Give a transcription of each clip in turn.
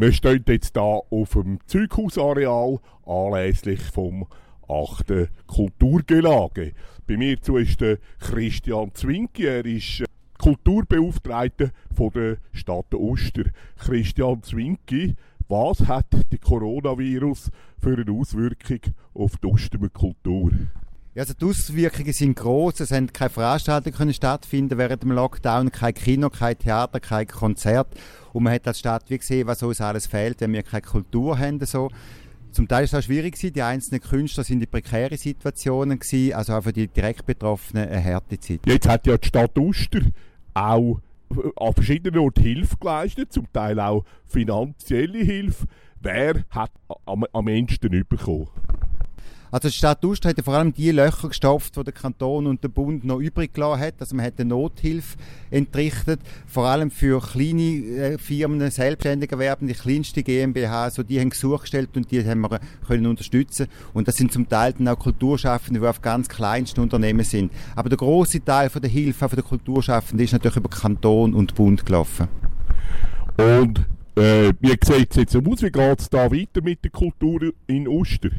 Wir stehen jetzt hier auf dem Zeughausareal anlässlich vom 8. Kulturgelage. Bei mir zu ist der Christian Zwinki, er ist äh, Kulturbeauftragter von der Stadt Oster. Christian Zwinki, was hat der Coronavirus für eine Auswirkung auf die Ostermer Kultur? Ja, also die Auswirkungen sind groß. Es haben keine Veranstaltungen können stattfinden während dem Lockdown, kein Kino, kein Theater, kein Konzert. Und man hat als Stadt wie gesehen, was uns alles fehlt, wenn wir keine Kultur haben. So. Zum Teil ist es auch schwierig. Die einzelnen Künstler sind in prekären Situationen gewesen, also auch für die direkt Betroffenen eine harte Zeit. Jetzt hat ja die Stadt Oster auch äh, an verschiedenen Orten Hilfe geleistet, zum Teil auch finanzielle Hilfe. Wer hat am, am ehesten bekommen? Also die Stadt Ust hat vor allem die Löcher gestopft, die der Kanton und der Bund noch übrig gelassen hat. Also man hat eine Nothilfe entrichtet, vor allem für kleine äh, Firmen, selbstständige Erwerben, die kleinste GmbH, so die haben Gesuch gestellt und die haben wir können unterstützen. Und das sind zum Teil dann auch Kulturschaffende, die auf ganz kleinsten Unternehmen sind. Aber der große Teil von der Hilfe von der Kulturschaffenden ist natürlich über Kanton und Bund gelaufen. Und äh, wie sieht es jetzt aus? Wie geht es da weiter mit der Kultur in Oster?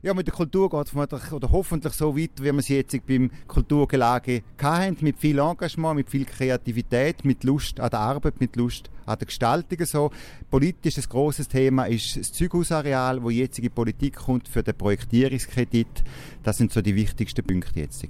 Ja, mit der Kultur geht es oder hoffentlich so weiter, wie wir sie jetzt beim Kulturgelage hatten, mit viel Engagement, mit viel Kreativität, mit Lust an der Arbeit, mit Lust an der Gestaltung. So. Politisch ein grosses Thema ist das Zeughausareal, wo jetzige Politik kommt für den Projektierungskredit. Das sind so die wichtigsten Punkte jetzt.